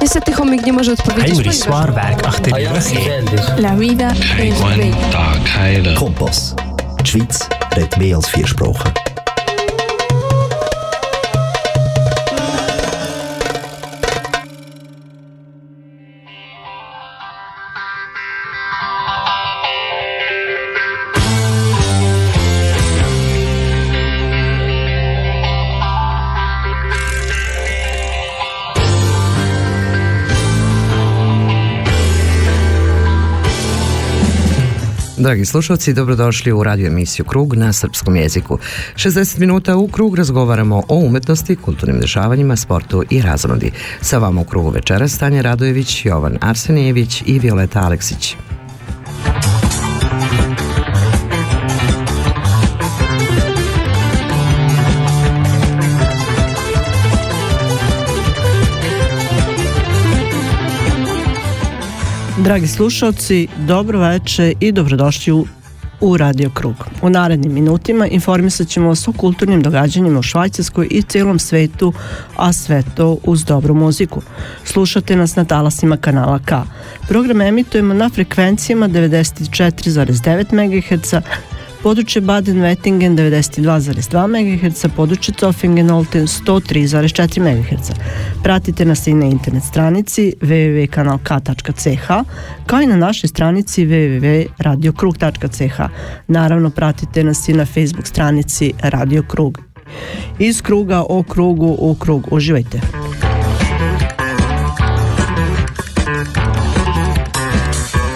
Niestety chomik nie może odpowiedzieć. Heinrich Swarberg, ach, der La vida es bella. Kompass. Die Schweiz redet mehr als vier Sprachen. Dragi slušalci, dobrodošli u radio emisiju Krug na srpskom jeziku. 60 minuta u Krug razgovaramo o umetnosti, kulturnim dešavanjima, sportu i razonodi. Sa vama u Krugu večera Stanja Radojević, Jovan Arsenijević i Violeta Aleksić. Dragi slušalci, dobro veče i dobrodošli u, u Radio Krug. U narednim minutima informisat ćemo vas o kulturnim događanjima u Švajcarskoj i cijelom svetu, a sve to uz dobru muziku. Slušate nas na talasima kanala K. Program emitujemo na frekvencijama 94,9 MHz, područje Baden-Wettingen 92,2 MHz, područje Zofingen-Olten 103,4 MHz. Pratite nas i na internet stranici www.kanalk.ch kao i na našoj stranici www.radiokrug.ch. Naravno, pratite nas i na Facebook stranici Radio Krug. Iz kruga o krugu u krug. Uživajte!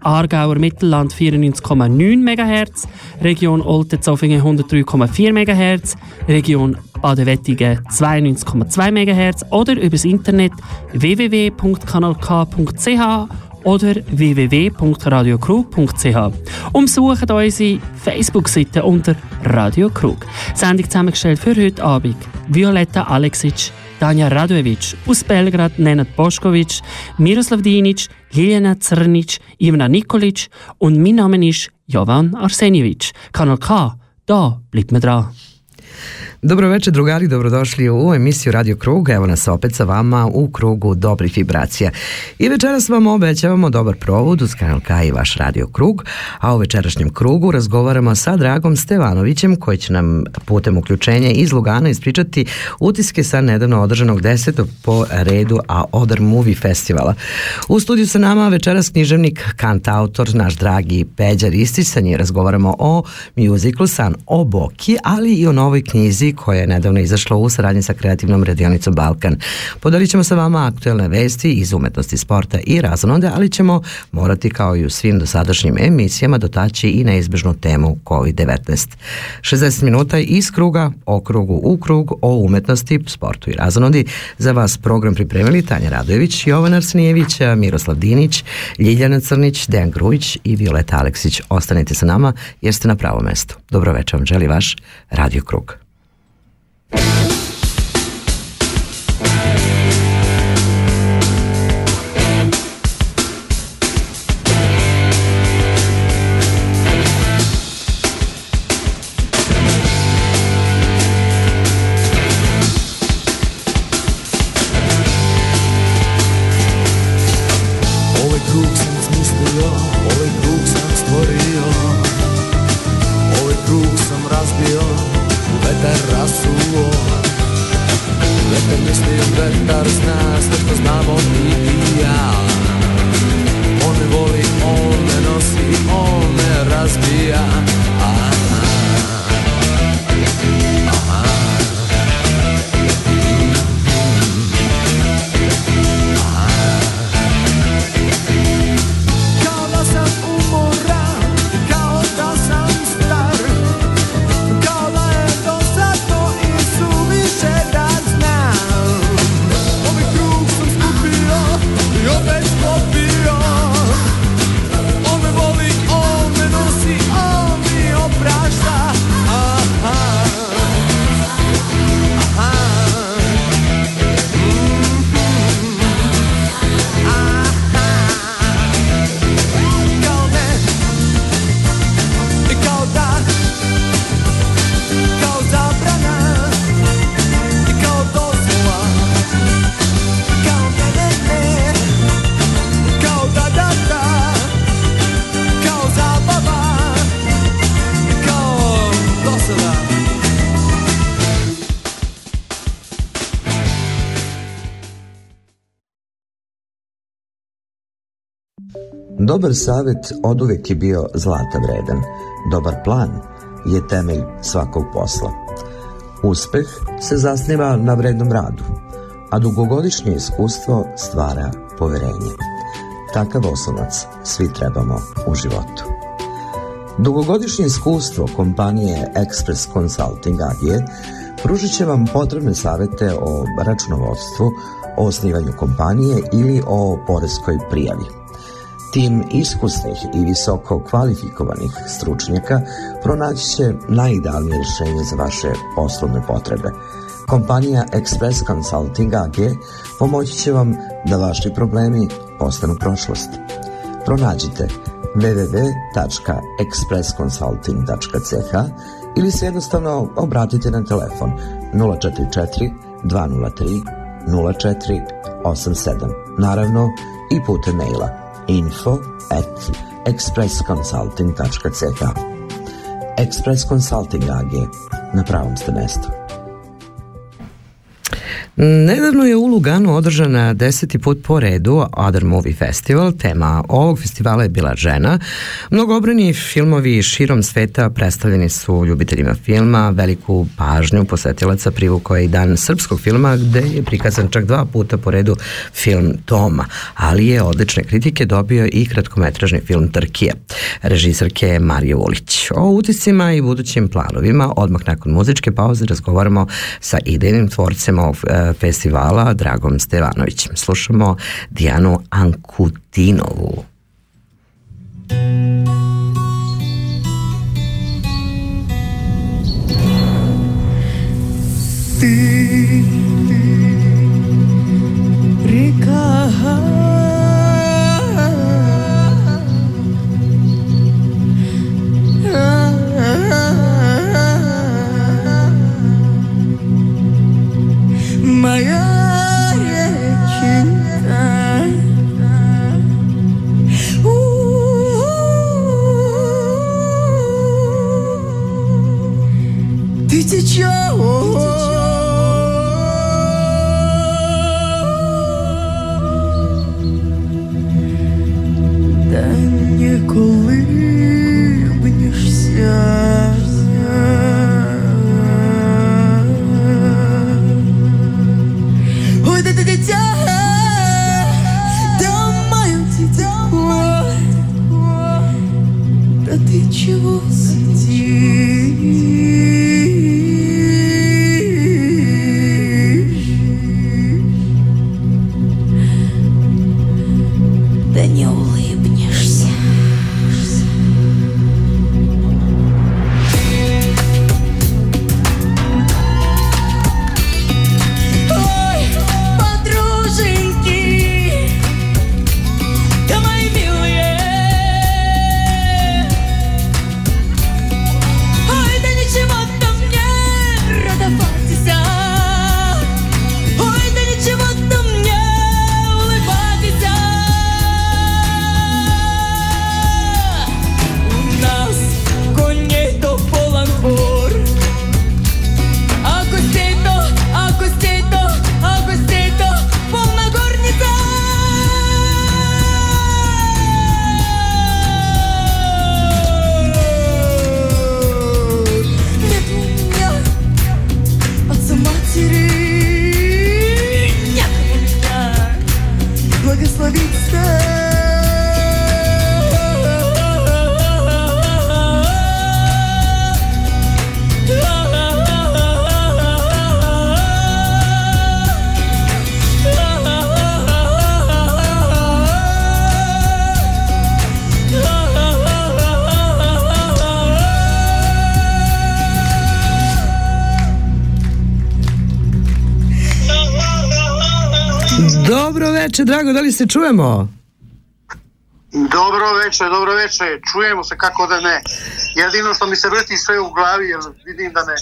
Aargauer Mittelland 94,9 MHz, Region Olten-Zofingen 103,4 MHz, Region Baden-Wettigen 92,2 MHz oder übers Internet www.kanalk.ch oder www.radiokrug.ch. Umsucht unsere Facebook-Seite unter Radio Krug. Sendung zusammengestellt für heute Abend. Violetta Aleksic, Tanja Radojevic, aus Belgrad Nenad Boškovic, Miroslav Dinic, Liliana Crnic, Ivana Nikolic und mein Name ist Jovan Arsenjevic. Kanal K, da bleibt man dran. Dobro večer drugari, dobrodošli u emisiju Radio Krug. Evo nas opet sa vama u krugu dobrih vibracija. I večeras vam obećavamo dobar provod uz kanal K i vaš Radio Krug, a u večerašnjem krugu razgovaramo sa Dragom Stevanovićem koji će nam putem uključenja iz Lugana ispričati utiske sa nedavno održanog desetog po redu a Odar Movie Festivala. U studiju sa nama večeras književnik, kantautor, naš dragi Peđa Ristić, sa njim razgovaramo o mjuziklu San o Boki, ali i o novoj knjizi koja je nedavno izašla u saradnji sa kreativnom radionicom Balkan. Podelit ćemo sa vama aktuelne vesti iz umetnosti, sporta i razonode, ali ćemo morati kao i u svim dosadašnjim emisijama dotaći i neizbežnu temu COVID-19. 60 minuta iz kruga, o krugu u krug, o umetnosti, sportu i razonodi. Za vas program pripremili Tanja Radojević, Jovan Arsenijević, Miroslav Dinić, Ljiljana Crnić, Dejan Grujić i Violeta Aleksić. Ostanite sa nama jer ste na pravom mestu. Dobro večer vam želi vaš Radio Krug. Ovaj Dobar savjet oduvijek je bio zlata vredan. Dobar plan je temelj svakog posla. Uspeh se zasniva na vrednom radu, a dugogodišnje iskustvo stvara poverenje. Takav osnovac svi trebamo u životu. Dugogodišnje iskustvo kompanije Express Consulting AG pružit će vam potrebne savjete o računovodstvu, o osnivanju kompanije ili o poreskoj prijavi. Tim iskusnih i visoko kvalifikovanih stručnjaka pronaći će najidealnije rješenje za vaše poslovne potrebe. Kompanija Express Consulting AG pomoći će vam da vaši problemi postanu prošlost. Pronađite www.expressconsulting.ch ili se jednostavno obratite na telefon 044 203 0487. Naravno i putem maila info at expressconsulting.ch Express Consulting AG na pravom ste mestu. Nedavno je u Luganu održana deseti put po redu Other Movie Festival. Tema ovog festivala je bila žena. Mnogobrani filmovi širom sveta predstavljeni su ljubiteljima filma. Veliku pažnju posetilaca privukao je i dan srpskog filma gde je prikazan čak dva puta po redu film Toma, ali je odlične kritike dobio i kratkometražni film Trkije. Režiserke je Marija Ulić. O utiscima i budućim planovima odmah nakon muzičke pauze razgovaramo sa idejnim tvorcem ovog e, festivala Dragom Stevanovićem. Slušamo Dijanu Ankutinovu. Veče, Drago, da li se čujemo? Dobro veče, dobro veče, čujemo se kako da ne. Jedino što mi se vrti sve u glavi, jer vidim da ne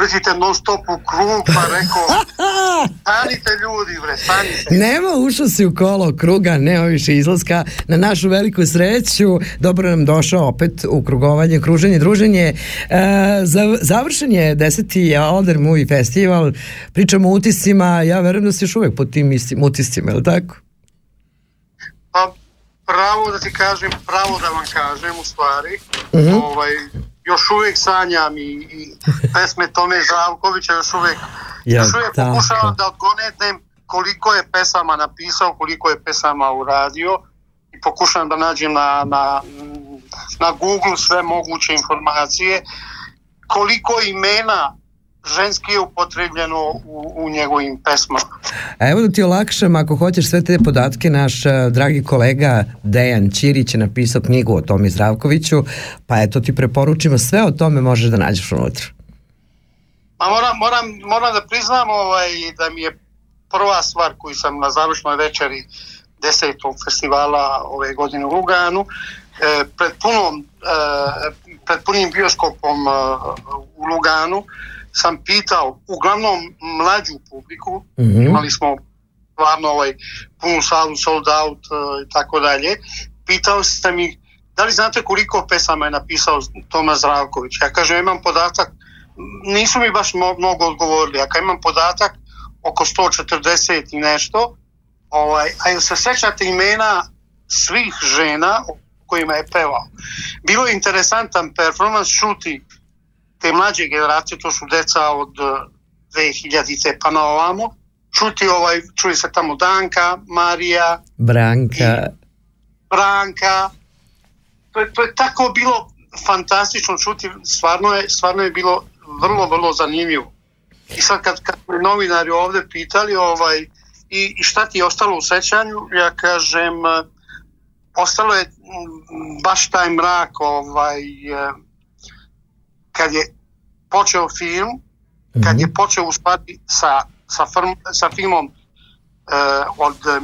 vrtite non stop u krug, pa rekao, stanite ljudi, bre, stanite. Nema, ušao si u kolo kruga, nema više izlaska. Na našu veliku sreću, dobro nam došao opet u krugovanje, kruženje, druženje. E, završen je deseti Alder Movie Festival, pričamo o utiscima, ja verujem da si još uvek pod tim istim utiscima, je li tako? Pa, pravo da ti kažem, pravo da vam kažem u stvari. Mhm. Ovaj, još uvijek sanjam i, i pesme Tome Zdravkovića još uvijek, Ja, još uvijek tako. pokušavam da odgonetnem koliko je pesama napisao, koliko je pesama uradio i pokušavam da nađem na, na, na Google sve moguće informacije koliko imena ženski je upotrebljeno u, u njegovim pesmama. A evo da ti olakšam, ako hoćeš sve te podatke, naš eh, dragi kolega Dejan Ćirić je napisao knjigu o Tomi Zdravkoviću, pa eto ti preporučimo sve o tome možeš da nađeš unutra. Ma moram, moram, moram da priznam ovaj, da mi je prva stvar koju sam na završnoj večeri desetog festivala ove godine u Luganu, e, pred, punom, e, pred punim bioskopom e, u Luganu sam pitao uglavnom mlađu publiku, Mhm. imali smo stvarno ovaj, punu salu, sold out e, i tako dalje, pitao sam ih da li znate koliko pesama je napisao Toma Zdravković? Ja kažem, imam podatak, nisu mi baš mnogo odgovorili, ja kad imam podatak oko 140 i nešto, ovaj, a jel se sećate imena svih žena o kojima je pevao? Bilo je interesantan performans čuti te mlađe generacije, to su deca od eh, 2000-te pa na ovamo, čuti ovaj, čuli se tamo Danka, Marija, Branka, Branka, to je, to je tako bilo fantastično čuti, stvarno je, stvarno je bilo vrlo, vrlo zanimljivo. I sad kad, kad me novinari ovdje pitali ovaj, i, i šta ti je ostalo u sećanju, ja kažem, eh, ostalo je baš taj mrak ovaj, eh, kad je počeo film, kad je počeo u stvari sa, sa, firm, sa filmom eh, od eh,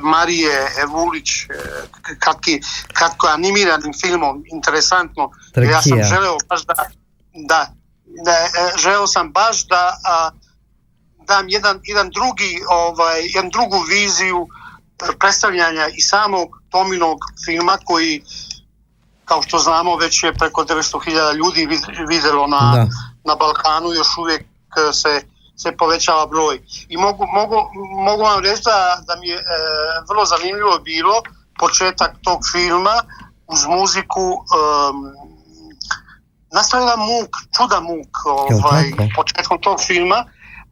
Marije Evulić eh, kratki, kratko animiranim filmom, interesantno, ja sam želeo baš da, da, da želeo sam baš da a, dam jedan, jedan drugi ovaj, jedan drugu viziju predstavljanja i samog Tominog filma koji kao što znamo već je preko 900.000 ljudi vid- vidjelo na, Da. na Balkanu još uvijek eh, se, se povećava broj. I mogu, mogu, mogu vam reći da, da mi je e, vrlo zanimljivo bilo početak tog filma uz muziku um, nastavila muk, čuda muk ovaj, početkom tog filma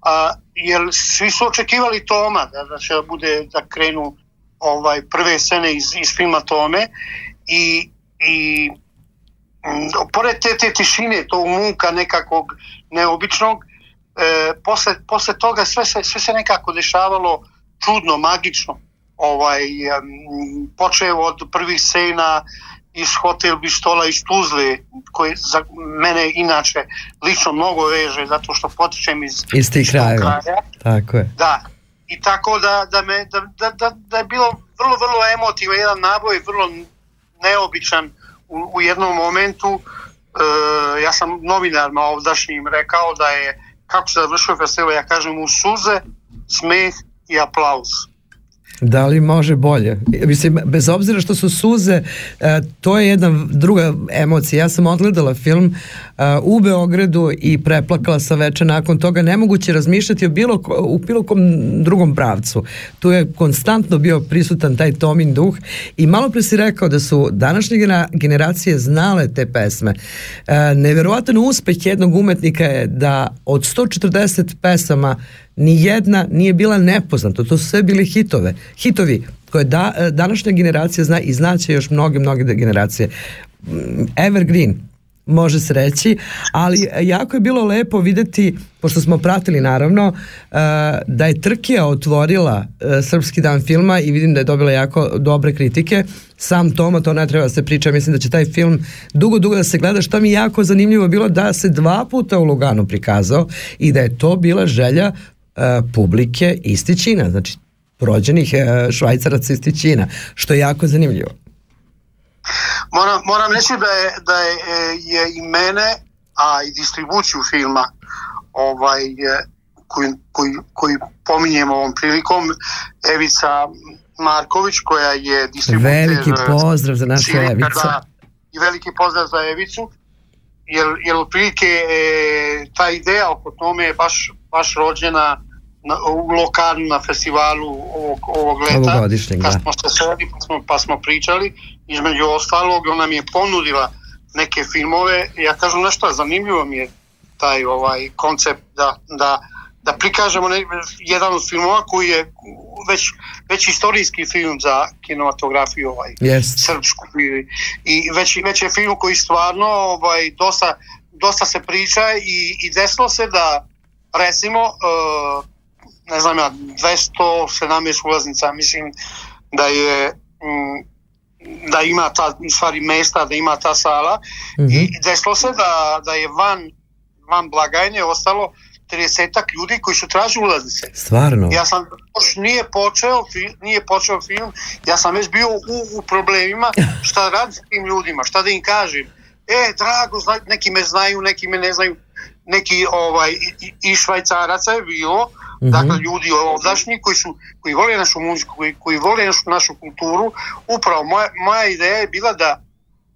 a, jer svi su očekivali Toma da, da će bude da krenu ovaj prve scene iz, iz filma Tome i, i mm, pored te, te tišine, tog muka nekakvog neobičnog, e, posle, posle toga sve se, sve se nekako dešavalo čudno, magično. Ovaj, počeo od prvih scena iz Hotel Bistola iz Tuzle, koji za mene inače lično mnogo veže, zato što potičem iz, iz tih krajeva. kraja. Tako je. Da, i tako da, da, me, da, da, da, da je bilo vrlo, vrlo emotivan, jedan naboj, vrlo neobičan u, u jednom momentu. E, ja sam novinarima ovdašnjim rekao da je, kako se završio festival, ja kažem u suze, smeh i aplauz. Da li može bolje? Mislim, bez obzira što su suze, e, to je jedna druga emocija. Ja sam odgledala film e, u Beogradu i preplakala sam veče nakon toga. Nemoguće razmišljati o bilo, u bilo kom drugom pravcu. Tu je konstantno bio prisutan taj Tomin duh i malo pre si rekao da su današnje generacije znale te pesme. E, neverovatan uspeh jednog umetnika je da od 140 pesama ni jedna nije bila nepoznata, to su sve bili hitove, hitovi koje da, e, današnja generacija zna i znaće još mnoge, mnoge generacije. Mm, Evergreen, može se reći, ali jako je bilo lepo videti, pošto smo pratili naravno, e, da je Trkija otvorila e, Srpski dan filma i vidim da je dobila jako dobre kritike. Sam Toma, to ne treba da se priča, mislim da će taj film dugo, dugo da se gleda, što mi jako zanimljivo bilo da se dva puta u Luganu prikazao i da je to bila želja publike iz Tićina, znači rođenih e, švajcaraca iz Tićina, što je jako zanimljivo. Moram, moram reći da je, da je, e, je i mene, a i distribuciju filma ovaj, e, koji, koji, koji pominjemo ovom prilikom, Evica Marković koja je distributer Veliki e, pozdrav za našu Evicu. I veliki pozdrav za Evicu. Jer, jer otprilike e, ta ideja oko tome je baš, baš rođena na, u lokalu na festivalu ovog, ovog leta. Kad smo se sreli pa smo, pa smo pričali između ostalog ona mi je ponudila neke filmove. Ja kažem nešto zanimljivo mi je taj ovaj koncept da, da, da prikažemo ne, jedan od filmova koji je već, već istorijski film za kinematografiju ovaj, Jest. srpsku i, i već, već je film koji stvarno ovaj, dosta, dosta se priča i, i desilo se da recimo uh, ne znam ja 217 ulaznica mislim da je mm, da ima ta stvari mesta da ima ta sala Mhm. i desilo se da, da je van van blagajne ostalo 30 ljudi koji su tražili ulaznice Stvarno? ja sam još nije počeo nije počeo film ja sam već bio u, u problemima šta radi s tim ljudima šta da im kažem e drago zna, neki me znaju neki me ne znaju neki ovaj i, i- švajcaraca je bilo. Mhm. dakle ljudi ovdašnji koji su koji vole našu muziku koji, koji vole našu, našu kulturu upravo moja, moja ideja je bila da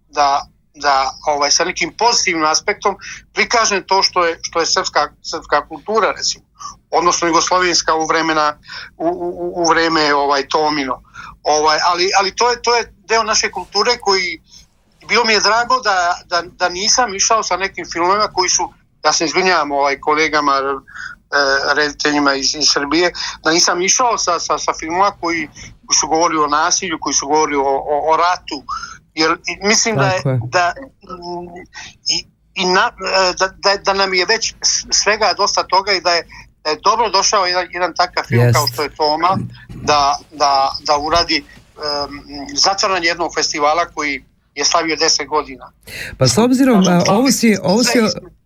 da da ovaj sa nekim pozitivnim aspektom prikažem to što je što je srpska srpska kultura recimo. Odnosno jugoslovenska u vremena u, u, u vreme ovaj Tomino. Ovaj ali ali to je to je deo naše kulture koji bilo mi je drago da, da, da nisam išao sa nekim filmovima koji su ja se izvinjavam ovaj kolegama e, rediteljima iz, iz Srbije da nisam išao sa, sa, sa filmova koji, koji su govorili o nasilju koji su govorili o, o, o ratu jer mislim da je, da i, i na, e, da, da, da nam je već svega dosta toga i da je, da je dobro došao jedan, jedan takav film Jest. kao što je Toma da, da, da uradi um, zatvaranje jednog festivala koji je slavio 10 godina. Pa s obzirom, a, ovo si, ovo si,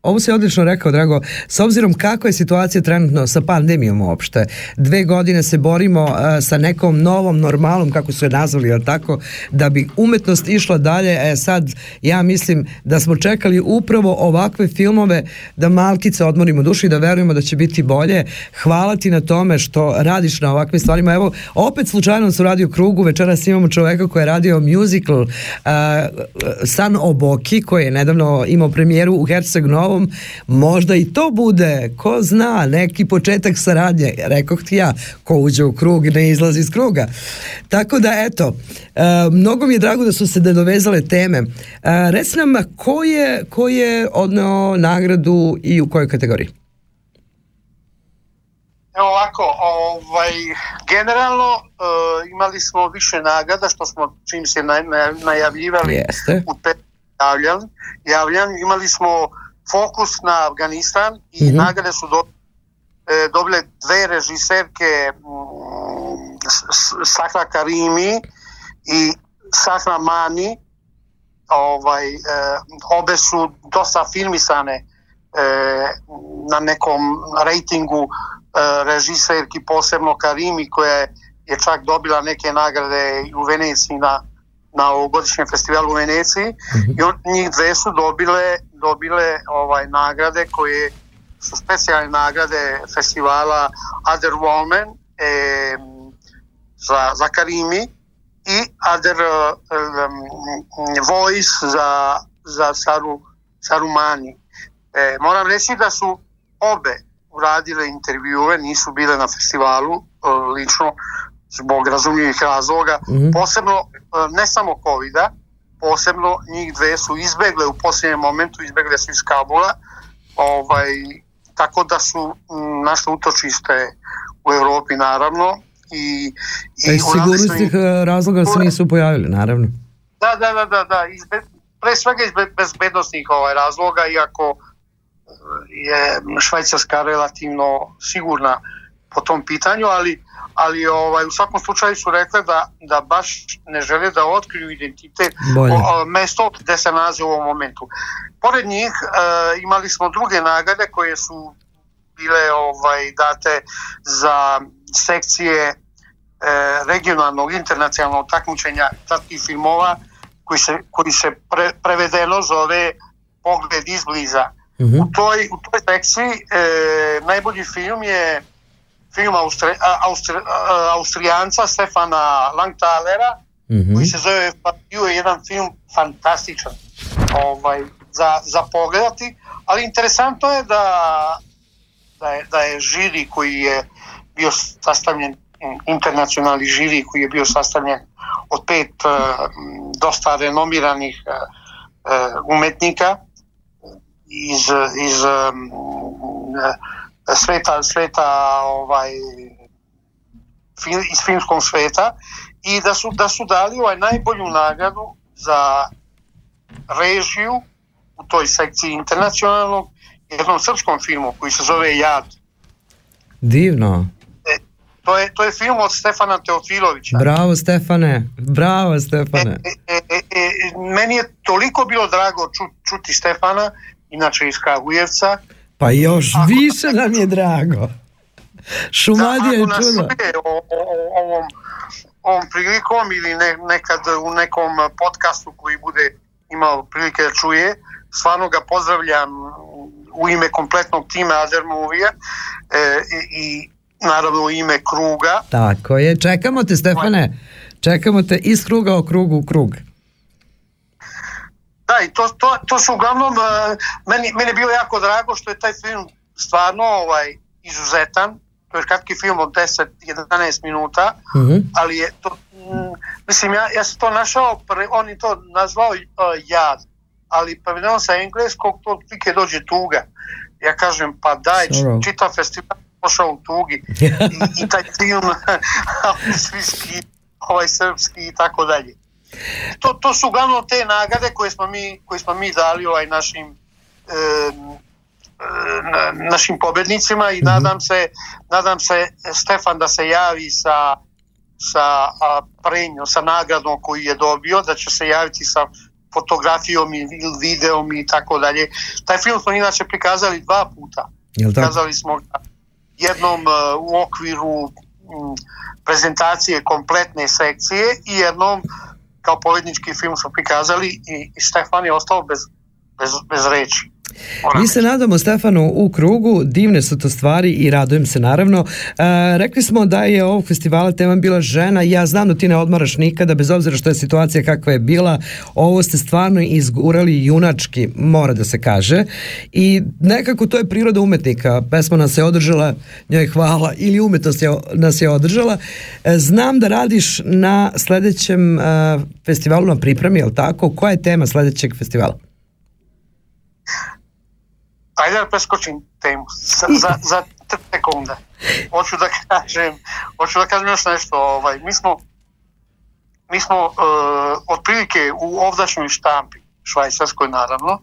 ovo si odlično rekao, Drago, s obzirom kako je situacija trenutno sa pandemijom uopšte, dve godine se borimo a, sa nekom novom normalom, kako su je nazvali, jel tako, da bi umetnost išla dalje, e sad, ja mislim da smo čekali upravo ovakve filmove da malkice odmorimo dušu i da verujemo da će biti bolje. Hvala ti na tome što radiš na ovakvim stvarima. Evo, opet slučajno su radio krugu, večeras imamo čoveka koji je radio musical a, San Oboki, koji je nedavno imao premijeru u Herceg Novom. Možda i to bude, ko zna, neki početak saradnje. Rekoh ti ja, ko uđe u krug ne izlazi iz kruga. Tako da, eto, a, mnogo mi je drago da su se dovezale teme. A, reci nam, ko je, ko je odneo nagradu i u kojoj kategoriji? Evo ovako, ovaj, generalno e, imali smo više nagrada što smo čim se naj, naj, najavljivali Jeste. u javljan, javljan, imali smo fokus na Afganistan i Mhm. nagrade su do, e, dobile dve režiserke mm, Sahra Karimi i Sahra Mani. Ovaj, e, obe su dosta filmisane e, na nekom rejtingu e, režiserki, posebno Karimi koja je, čak dobila neke nagrade i u Veneciji na, na ovogodišnjem festivalu u Veneciji. I on, njih dve su dobile, dobile ovaj nagrade koje su specijalne nagrade festivala Other Woman e, za, za Karimi i Other um, Voice za, za Saru, Saru Mani. E, moram reći da su obe uradile intervjue, nisu bile na festivalu e, lično zbog razumljivih razloga, Mhm. posebno e, ne samo covid posebno njih dve su izbegle u posljednjem momentu, izbegle su iz Kabula, ovaj, tako da su mm, našle utočište u Europi naravno i, E, uradili su im- sigurnosnih e, razloga se nisu pojavili, naravno. da, da, da, da, da. Iz, be- pre svega iz be- bezbednostnih ovaj, razloga, iako e, je Švajcarska relativno sigurna po tom pitanju, ali, ali ovaj, u svakom slučaju su rekle da, da baš ne žele da otkriju identitet Bolje. o, o, mesto gde se nalaze u ovom momentu. Pored njih e, imali smo druge nagrade koje su bile ovaj date za sekcije e, regionalnog internacionalnog takmičenja kratkih filmova koji se, koji se pre, prevedeno zove Pogled izbliza. Mhm. U toj, u toj sekciji e, najbolji film je film Austri, Austri, Austrijanca Stefana Langtalera Mhm. koji se zove bio je jedan film fantastičan ovaj, za, za pogledati ali interesantno je da da je, da je žiri koji je bio sastavljen internacionalni žiri koji je bio sastavljen od pet dosta renomiranih umetnika iz, iz sveta, sveta ovaj, iz filmskog sveta i da su, da su dali ovaj najbolju nagradu za režiju u toj sekciji internacionalnog jednom srpskom filmu koji se zove Jad. Divno. E, to, je, to je film od Stefana Teofilovića. Bravo Stefane, bravo Stefane. E, e, e, e meni je toliko bilo drago ču, čuti Stefana, inače iz Kragujevca. Pa još ako, više nam je drago. Šumadija je čudo. O, o, o, ovom, ovom prilikom ili ne, nekad u nekom podcastu koji bude imao prilike da čuje, stvarno ga pozdravljam u ime kompletnog tima Other Movie e, i, i naravno u ime kruga. Tako je, čekamo te Stefane, čekamo te iz kruga o krugu u krug. Da, i to, to, to su uglavnom, uh, meni, meni je bilo jako drago što je taj film stvarno ovaj, izuzetan, to je kratki film od 10-11 minuta. -huh. ali je to, mm, mislim, ja, ja sam to našao, pre, on je to nazvao uh, jad, ali prevedeno sa engleskog to otprilike dođe tuga. Ja kažem, pa daj, Sorrow. čitav festival pošao u tugi i, i taj film austrijski, ovaj srpski i tako dalje. To, to su uglavnom te nagrade koje smo mi, koje smo mi dali ovaj našim e, našim pobednicima i -hmm. nadam se nadam se Stefan da se javi sa sa prenjom, sa nagradom koju je dobio, da će se javiti sa fotografijom i videom i tako dalje. Taj film smo inače prikazali dva puta. Prikazali smo jednom uh, u okviru prezentacije kompletne sekcije i jednom kao povednički film smo prikazali i, i Stefan je ostao bez, bez, bez reči. Mi se nadamo Stefanu u krugu, divne su to stvari i radujem se naravno. E, rekli smo da je ovog festivala tema bila žena ja znam da ti ne odmaraš nikada, bez obzira što je situacija kakva je bila, ovo ste stvarno izgurali junački, mora da se kaže. I nekako to je priroda umetnika. Pesma nas je održala, njoj hvala, ili umetnost je, nas je održala. E, znam da radiš na sledećem e, festivalu na pripremi, je li tako? Koja je tema sledećeg festivala? Ajde da preskočim temu za, za, za sekunde. Hoću da kažem, hoću da kažem još nešto. Ovaj, mi smo, mi smo uh, otprilike u ovdašnjoj štampi, švajcarskoj naravno, um,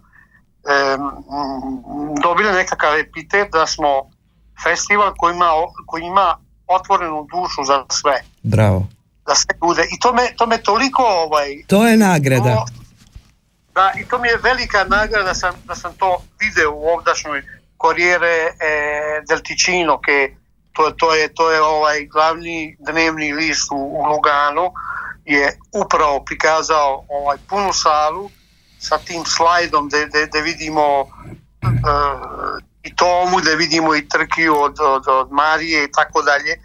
dobili nekakav epitet da smo festival koji ima, koji ima otvorenu dušu za sve. Bravo. Da sve bude. I to me, to me toliko... Ovaj, to je nagrada. To, Da, i to mi je velika nagrada da sam, da sam to video u ovdašnjoj Corriere eh, del Ticino, ke to, to, je, to je ovaj glavni dnevni list u, u Luganu, je upravo prikazao ovaj punu salu sa tim slajdom gde, vidimo uh, i tomu, da vidimo i Trkiju od, od, od Marije i tako dalje. E,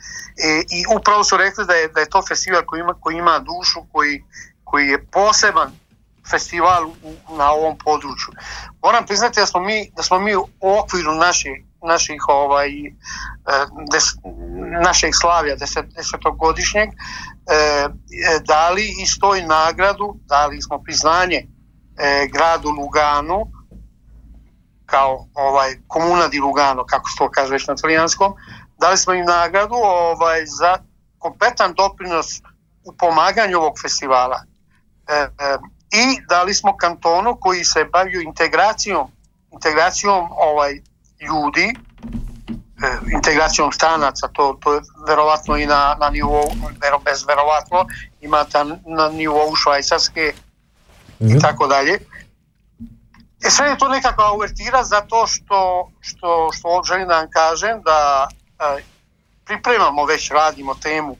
I upravo su rekli da je, da je to festival koji ima, koji ima dušu, koji, koji je poseban festival u, na ovom području. Moram priznati da smo mi, da smo mi u okviru naših, naših ovaj, e, des, našeg slavlja deset, desetogodišnjeg e, e, dali istoj nagradu, dali smo priznanje e, gradu Luganu kao ovaj komuna di Lugano, kako se to kaže već na italijanskom, dali smo im nagradu ovaj, za kompletan doprinos u pomaganju ovog festivala. E, e, i dali smo kantonu koji se bavio integracijom integracijom ovaj ljudi e, integracijom stranaca to, to je verovatno i na, na nivou vero, bez verovatno imate na nivou švajcarske mm. i tako dalje E sve je to nekakva uvertira zato što, što, što želim da vam kažem da e, pripremamo već radimo temu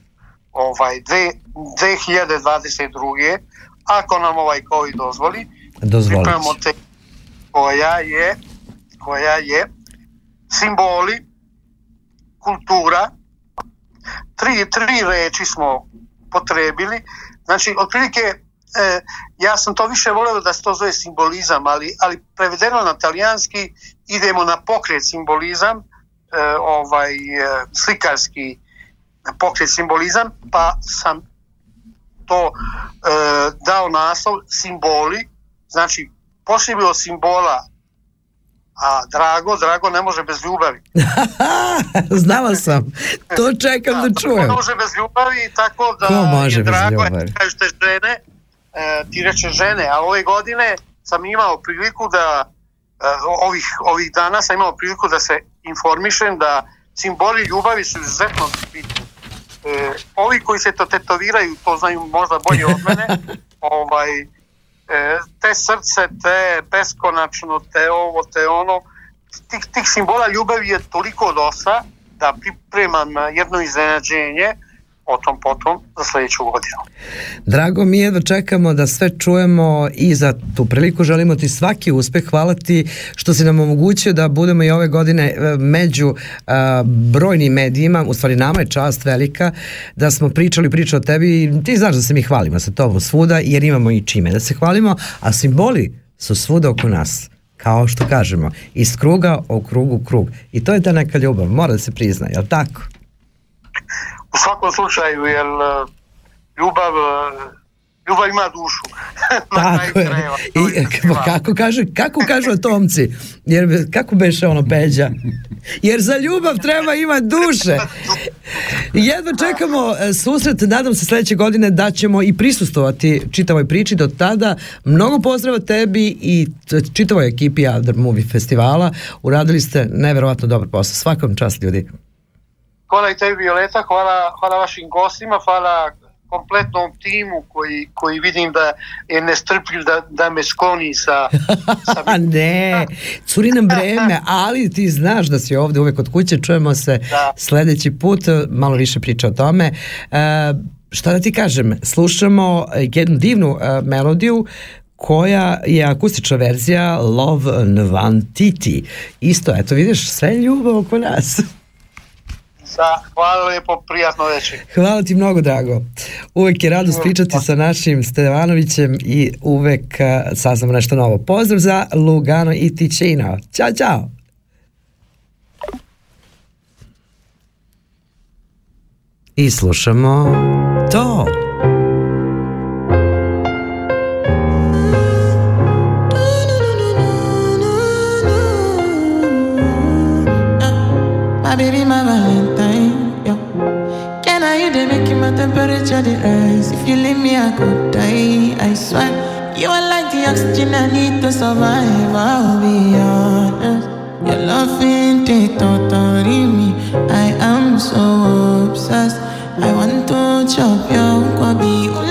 ovaj dve, 2022 ako nam ovaj COVID dozvoli, pripremamo te koja je koja je simboli kultura. Tri, tri reči smo potrebili. Znači otprilike e, ja sam to više voleo da se to zove simbolizam ali, ali prevedeno na talijanski idemo na pokret simbolizam e, ovaj slikarski pokret simbolizam, pa sam to dao naslov simboli, znači poslije bilo simbola a Drago, Drago ne može bez ljubavi. Znala sam, to čekam da, da čujem. Ne može bez ljubavi, tako da Ko može je bez Drago, ljubavi? kažete žene, e, ti reče žene, a ove godine sam imao priliku da e, ovih, ovih dana sam imao priliku da se informišem da simboli ljubavi su izuzetno bitni. E, ovi koji se to tetoviraju, to znaju možda bolje od mene, ovaj, E, te srce, te beskonačno, te ovo, te ono, tih, tih simbola ljubavi je toliko dosta da pripremam jedno iznenađenje o tom potom za sledeću godinu. Drago mi je da čekamo da sve čujemo i za tu priliku želimo ti svaki uspeh. Hvala ti što si nam omogućio da budemo i ove godine e, među a, brojnim medijima, u stvari nama je čast velika da smo pričali priču o tebi i ti znaš da se mi hvalimo sa tobom svuda jer imamo i čime da se hvalimo, a simboli su svuda oko nas kao što kažemo, iz kruga o krugu krug. I to je ta neka ljubav, mora da se prizna, je li tako? U svakom slučaju, jer e, ljubav e, ljubav ima dušu. Tako je. I, pa kako, kaže, kako kažu atomci? Jer, kako beše ono peđa? Jer za ljubav treba ima duše. Jedva čekamo e, susret, nadam se sledeće godine da ćemo i prisustovati čitavoj priči do tada. Mnogo pozdrava tebi i čitavoj ekipi Other Movie Festivala. Uradili ste neverovatno dobar posao. Svakom čast ljudi. Hvala i tebi Violeta, hvala, hvala vašim gostima, hvala kompletnom timu koji, koji vidim da je nestrpljiv da, da me skloni sa... sa... ne, curi nam vreme, ali ti znaš da si ovde uvek od kuće, čujemo se da. sledeći put, malo više priča o tome. E, šta da ti kažem, slušamo jednu divnu uh, melodiju koja je akustična verzija Love Nvantiti. Isto, eto vidiš, sve ljubav oko nas. Da, hvala lijepo, prijatno večer. Hvala ti mnogo, Drago. Uvek je radost pričati sa našim Stevanovićem i uvek saznamo nešto novo. Pozdrav za Lugano i Ticino. Ćao, čao. I slušamo to. The? If you leave me, I could die. I swear, you are like the oxygen I need to survive. I'll be honest. Your love ain't it totally me. I am so obsessed. I want to chop your kwabi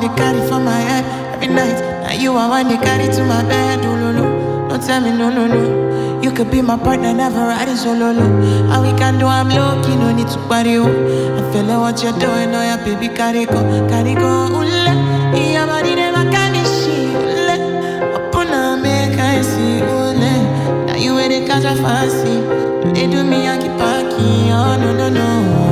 I want to carry for my head every night. Now you I want to carry to my bed, oh no no. Don't tell me no no no. You could be my partner, never riding solo oh, low. All we can do, I'm low key, no need to party oh. I'm feeling what you're doing, oh yeah, baby, carry go, carry go, ule. Yeah, body never can she, ule. Upona make I see, ule. Now you where they catch a fancy. They do me Yankee Paki, oh no no no.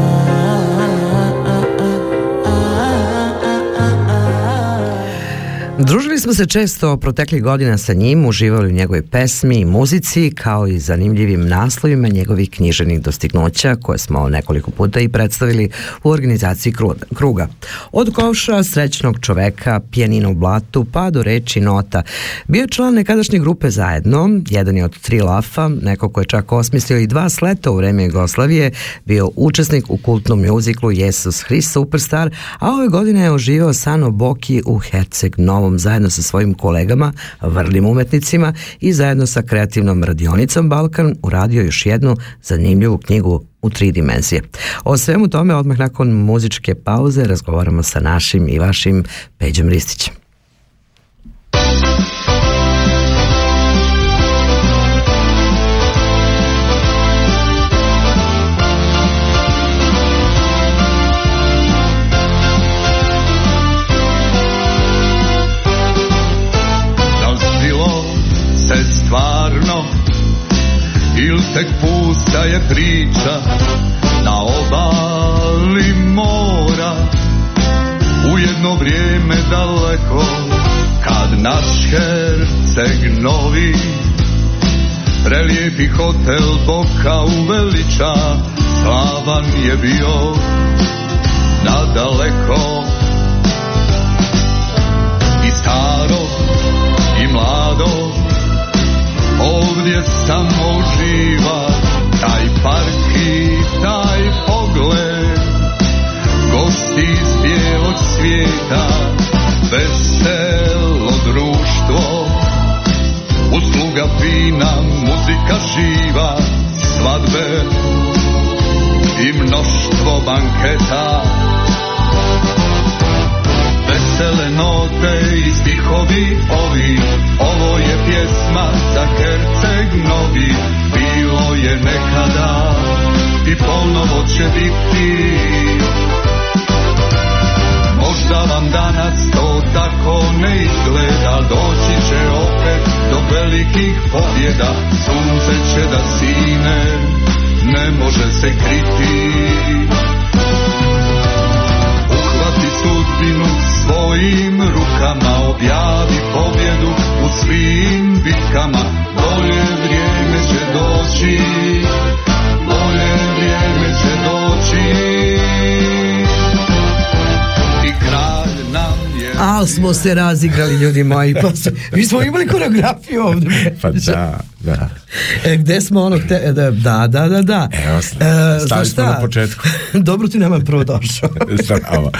Družili smo se često proteklih godina sa njim, uživali u njegovoj pesmi i muzici, kao i zanimljivim naslovima njegovih knjiženih dostignuća, koje smo nekoliko puta i predstavili u organizaciji Kruga. Od kovša, srećnog čoveka, pijanina u blatu, pa do reči nota. Bio je član nekadašnje grupe zajedno, jedan je od tri lafa, neko ko je čak osmislio i dva sleta u vreme Jugoslavije, bio učesnik u kultnom mjuziklu Jesus Hrist Superstar, a ove godine je oživao Sano Boki u Herceg Novom zajedno sa svojim kolegama, vrlim umetnicima i zajedno sa kreativnom radionicom Balkan uradio još jednu zanimljivu knjigu u tri dimenzije. O svemu tome odmah nakon muzičke pauze razgovaramo sa našim i vašim Peđom Ristićem. Daleko kad naš herceg novi Prelijepi hotel Boka uveliča Slavan je bio nadaleko I staro i mlado ovdje samo uživa taj park i taj pogled. Gosti iz bijelog svijeta veselo društvo. Usluga fina muzika živa svadbe i mnoštvo banketa. Vesele note i stihovi ovi Ovo je pjesma za herceg novi. Bilo je nekada i ponovo će biti Možda vam danas to tako ne izgleda. Doći će opet do velikih pobjeda. Sunce će da sine, ne može se kriti. Uhvati sudbinu svojim rukama objavi pobjedu u svim bitkama. Bolje vrijeme će doći bolje vrijeme će doći Al smo se razigrali ljudi moji pa mi smo imali koreografiju ovdje pa da, da gde smo onog te, da, da, da, da, da. Evo, e, stali smo na početku. Dobro ti nama prvo došao. Zdravo.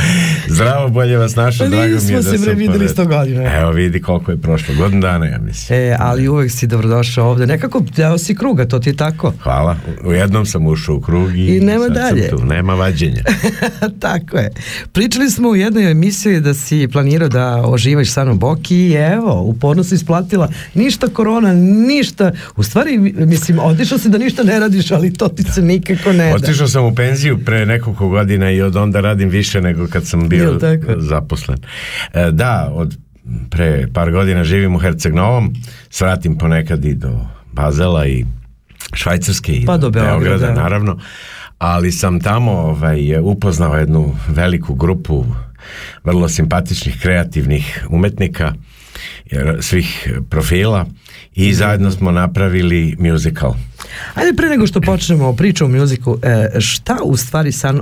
Zdravo, bolje vas našo, pa drago mi je da smo se bre videli sto godina. Evo vidi koliko je prošlo, godinu dana, ja mislim. E, ali uvek si dobrodošao ovde. Nekako deo si kruga, to ti je tako. Hvala. U jednom sam ušao u krug i, I nema dalje. tu. Nema vađenja. tako je. Pričali smo u jednoj emisiji da si planirao da oživaš Sanu Boki i evo, uporno si isplatila ništa korona, ništa. U stvari, mislim, otišao si da ništa ne radiš, ali to ti se nikako ne da. Otišao sam u penziju pre nekoliko godina i od onda radim više nego kad sam bio zaposlen. E, da, od pre par godina živim u Herceg Novom, svratim ponekad i do Bazela i Švajcarske i pa do, do Beograda, naravno, ali sam tamo ovaj, upoznao jednu veliku grupu vrlo simpatičnih, kreativnih umetnika svih profila i zajedno smo napravili musical. Ajde pre nego što počnemo priču o muziku, e, šta u stvari San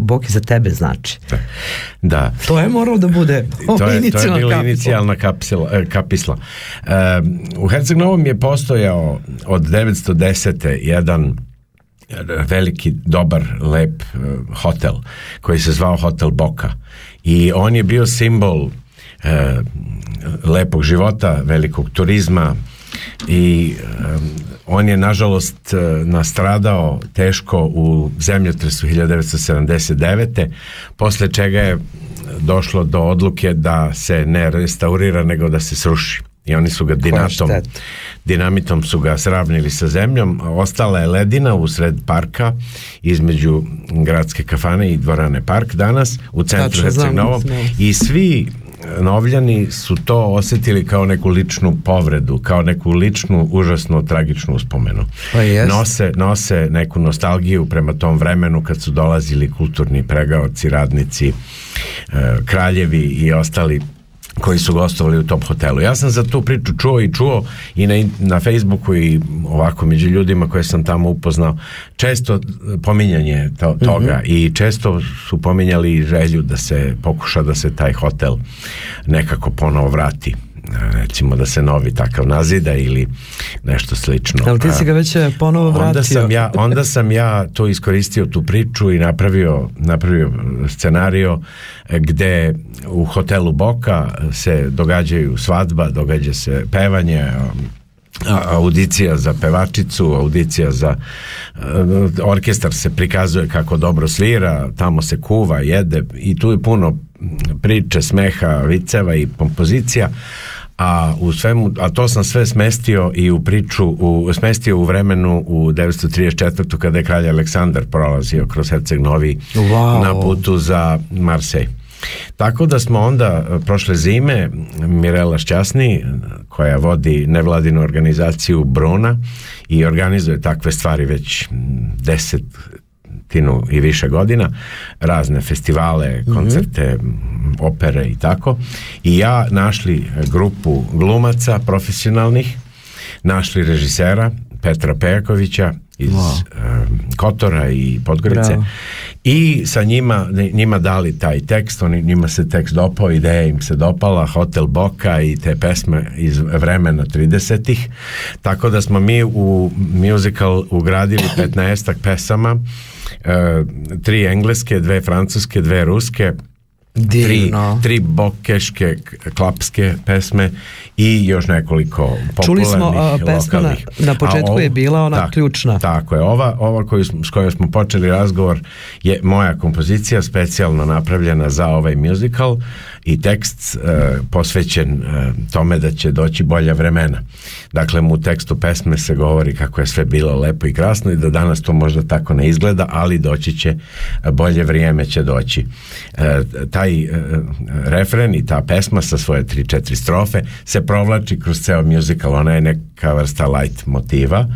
Boki za tebe znači? Da. To je moralo da bude to je, to je bila inicijalna kapsila, e, kapisla. E, u Herceg Novom je postojao od 910. jedan veliki, dobar, lep hotel koji se zvao Hotel Boka i on je bio simbol lepog života, velikog turizma, i on je nažalost nastradao teško u zemljotresu 1979. posle čega je došlo do odluke da se ne restaurira nego da se sruši. I oni su ga dinatom, dinamitom su ga sravnili sa zemljom. Ostala je ledina usred parka između gradske kafane i dvorane park danas u centru Herceg-Novom i svi Novljani su to osjetili kao neku ličnu povredu, kao neku ličnu, užasno tragičnu uspomenu. Pa nose, nose neku nostalgiju prema tom vremenu kad su dolazili kulturni pregaoci, radnici, e, kraljevi i ostali koji su gostovali u top hotelu. Ja sam za tu priču čuo i čuo i na, na Facebooku i ovako među ljudima koje sam tamo upoznao često pominjanje to, toga mm -hmm. i često su pominjali želju da se pokuša da se taj hotel nekako ponovo vrati recimo da se novi takav nazida ili nešto slično. Ali ti si ga već e, ponovo vratio. Onda sam ja, onda sam ja to iskoristio tu priču i napravio, napravio scenario e, gde u hotelu Boka se događaju svadba, događa se pevanje, audicija za pevačicu, audicija za uh, orkestar se prikazuje kako dobro svira, tamo se kuva, jede i tu je puno priče, smeha, viceva i kompozicija a u svemu, a to sam sve smestio i u priču, u, smestio u vremenu u 934. kada je kralj Aleksandar prolazio kroz Herceg Novi wow. na putu za Marsej. Tako da smo onda e, prošle zime Mirela Šćasni koja vodi nevladinu organizaciju Bruna i organizuje takve stvari već deset tinu i više godina razne festivale, koncerte, mm -hmm. opere i tako i ja našli grupu glumaca profesionalnih našli režisera Petra Pejakovića iz wow. um, Kotora i Podgorice Bravo. i sa njima njima dali taj tekst, oni njima se tekst dopao, ideja im se dopala, Hotel Boka i te pesme iz vremena 30-ih, tako da smo mi u musical ugradili 15 pesama, uh, tri engleske, dve francuske, dve ruske, tri, tri bokeške klapske pesme i još nekoliko popularnih Čuli smo uh, pesma na, na početku ovo, je bila ona tak, ključna. Tako je, ova, ova koju s kojoj smo počeli razgovor je moja kompozicija specijalno napravljena za ovaj musical i tekst uh, posvećen uh, tome da će doći bolja vremena. Dakle, u tekstu pesme se govori kako je sve bilo lepo i krasno i da danas to možda tako ne izgleda, ali doći će, bolje vrijeme će doći. Uh, taj uh, refren i ta pesma sa svoje tri, četiri strofe se provlači kroz ceo musical, ona je neka vrsta light motiva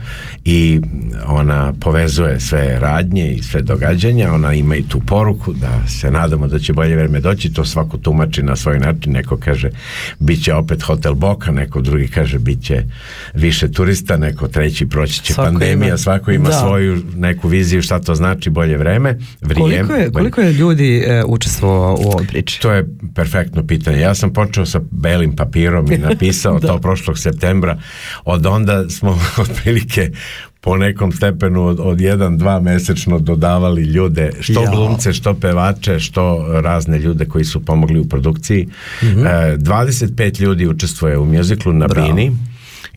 i ona povezuje sve radnje i sve događanja, ona ima i tu poruku da se nadamo da će bolje vreme doći, to svako tumači na svoj način, neko kaže bit će opet hotel Boka, neko drugi kaže bit će više turista, neko treći proći će svako pandemija, ima, svako ima da. svoju neku viziju šta to znači bolje vreme, vrijeme. Koliko je, koliko je ljudi e, učestvovao u ovoj priči? To je perfektno pitanje. Ja sam počeo sa belim papirom i napisao to prošlog septembra. Od onda smo otprilike po nekom stepenu od, od jedan, dva mesečno dodavali ljude, što ja. glumce, što pevače, što razne ljude koji su pomogli u produkciji. Mm -hmm. e, 25 ljudi učestvuje u mjuziklu na Bravo. Bini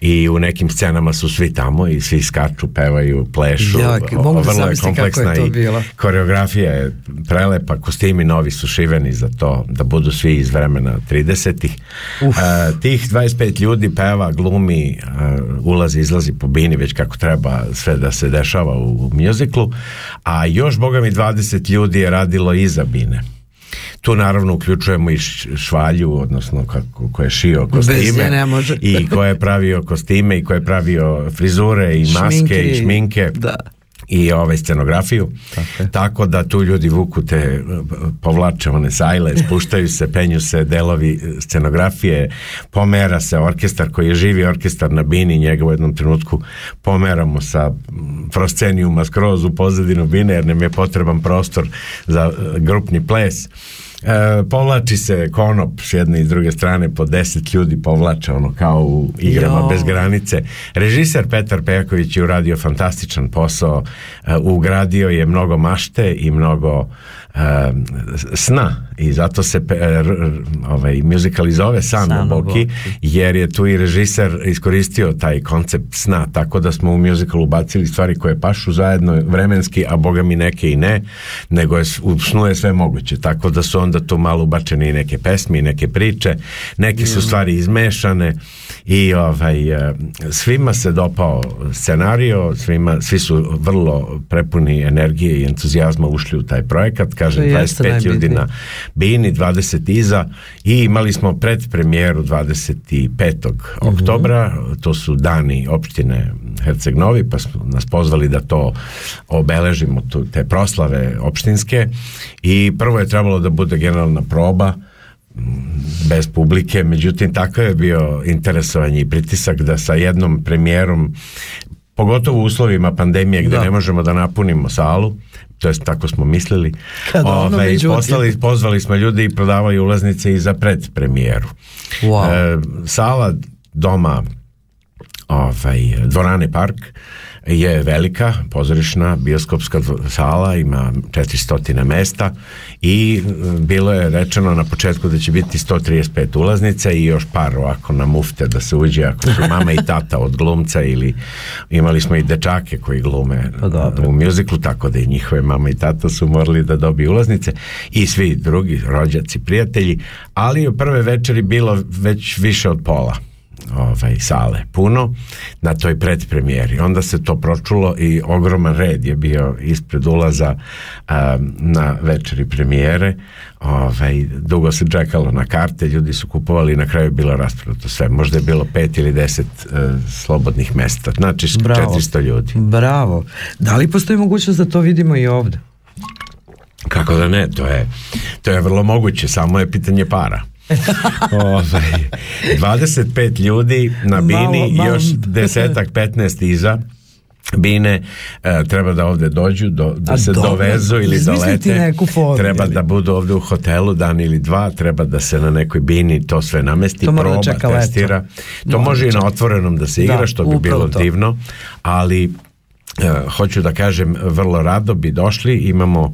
i u nekim scenama su svi tamo i svi skaču, pevaju, plešu. Ja, mogu vrlo je kompleksna je i koreografija je prelepa, kostimi novi su šiveni za to da budu svi iz vremena 30-ih. Uh, tih 25 ljudi peva, glumi, uh, ulazi, izlazi po bini već kako treba sve da se dešava u, u mjuziklu, a još, boga mi, 20 ljudi je radilo iza bine. Tu naravno uključujemo i švalju, odnosno kako, ko je šio kostime ne može. i ko je pravio kostime i ko je pravio frizure i maske šminke, i šminke. Da i ovaj scenografiju tako, tako da tu ljudi vuku te povlače one sajle, spuštaju se penju se delovi scenografije pomera se orkestar koji je živi orkestar na bini njega u jednom trenutku pomeramo sa proscenijuma skroz u pozadinu bine jer nam je potreban prostor za grupni ples E, povlači se konop s jedne i s druge strane po deset ljudi povlače ono kao u igrama jo. bez granice. Režiser Petar Pejaković je uradio fantastičan posao. E, ugradio je mnogo mašte i mnogo e, sna i zato se ovaj musical zove San, Boki, jer je tu i režiser iskoristio taj koncept sna tako da smo u musicalu bacili stvari koje pašu zajedno vremenski a boga mi neke i ne nego je, u snu je sve moguće tako da su onda tu malo ubačene i neke pesme i neke priče neke su stvari izmešane i ovaj svima se dopao scenario svima, svi su vrlo prepuni energije i entuzijazma ušli u taj projekat kažem 25 ljudi na Bini 20 iza i imali smo predpremijeru 25. Mm -hmm. oktobra to su dani opštine Herceg Novi pa smo nas pozvali da to obeležimo tu, te proslave opštinske i prvo je trebalo da bude generalna proba bez publike, međutim tako je bio interesovanje i pritisak da sa jednom premijerom pogotovo u uslovima pandemije da. ne možemo da napunimo salu to jest tako smo mislili. Kada ono Ove, poslali, pozvali smo ljudi i prodavali ulaznice i za predpremijeru wow. e, sala doma ovaj, dvorane park je velika, pozorišna, bioskopska sala, ima 400 mesta i bilo je rečeno na početku da će biti 135 ulaznica i još par ovako na mufte da se uđe ako su mama i tata od glumca ili imali smo i dečake koji glume u mjuziklu, tako da i njihove mama i tata su morali da dobiju ulaznice i svi drugi rođaci, prijatelji, ali u prve večeri bilo već više od pola ovaj, sale puno na toj predpremijeri. Onda se to pročulo i ogroman red je bio ispred ulaza na večeri premijere. Ovaj, dugo se čekalo na karte, ljudi su kupovali i na kraju je bilo rasprodato sve. Možda je bilo pet ili deset e, slobodnih mesta. Znači Bravo. 400 ljudi. Bravo. Da li postoji mogućnost da to vidimo i ovdje? Kako da ne, to je, to je vrlo moguće, samo je pitanje para. ovaj, 25 ljudi na bini, malo, još desetak, 15 iza. Bine e, treba da ovdje dođu do, da se dovezu ili dolete treba da budu ovdje u hotelu dan ili dva treba da se na nekoj bini to sve namesti, to proba, testira. To može i na otvorenom da se igra što bi bilo divno ali hoću da kažem vrlo rado bi došli. Imamo